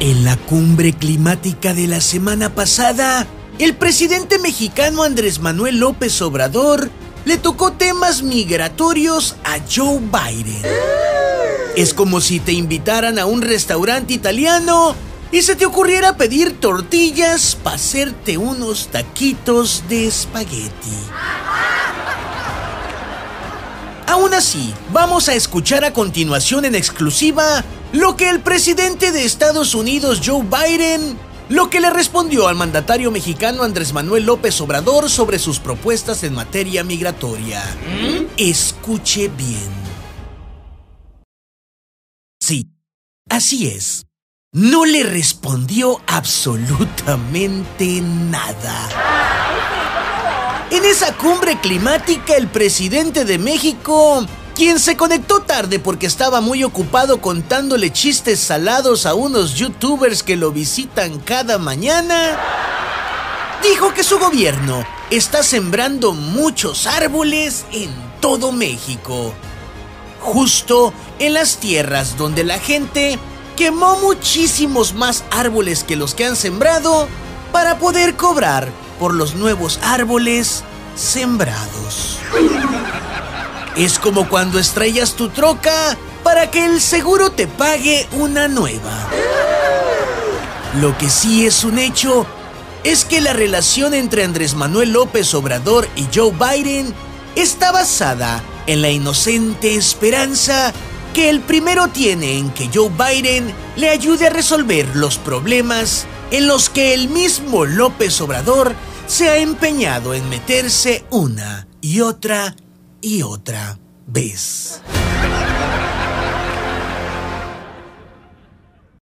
En la cumbre climática de la semana pasada, el presidente mexicano Andrés Manuel López Obrador le tocó temas migratorios a Joe Biden. Es como si te invitaran a un restaurante italiano y se te ocurriera pedir tortillas para hacerte unos taquitos de espagueti. Aún así, vamos a escuchar a continuación en exclusiva lo que el presidente de Estados Unidos, Joe Biden, lo que le respondió al mandatario mexicano Andrés Manuel López Obrador sobre sus propuestas en materia migratoria. Escuche bien. Sí, así es. No le respondió absolutamente nada. En esa cumbre climática, el presidente de México, quien se conectó tarde porque estaba muy ocupado contándole chistes salados a unos youtubers que lo visitan cada mañana, dijo que su gobierno está sembrando muchos árboles en todo México. Justo en las tierras donde la gente quemó muchísimos más árboles que los que han sembrado para poder cobrar por los nuevos árboles sembrados. Es como cuando estrellas tu troca para que el seguro te pague una nueva. Lo que sí es un hecho es que la relación entre Andrés Manuel López Obrador y Joe Biden está basada en la inocente esperanza que el primero tiene en que Joe Biden le ayude a resolver los problemas en los que el mismo López Obrador se ha empeñado en meterse una y otra y otra vez.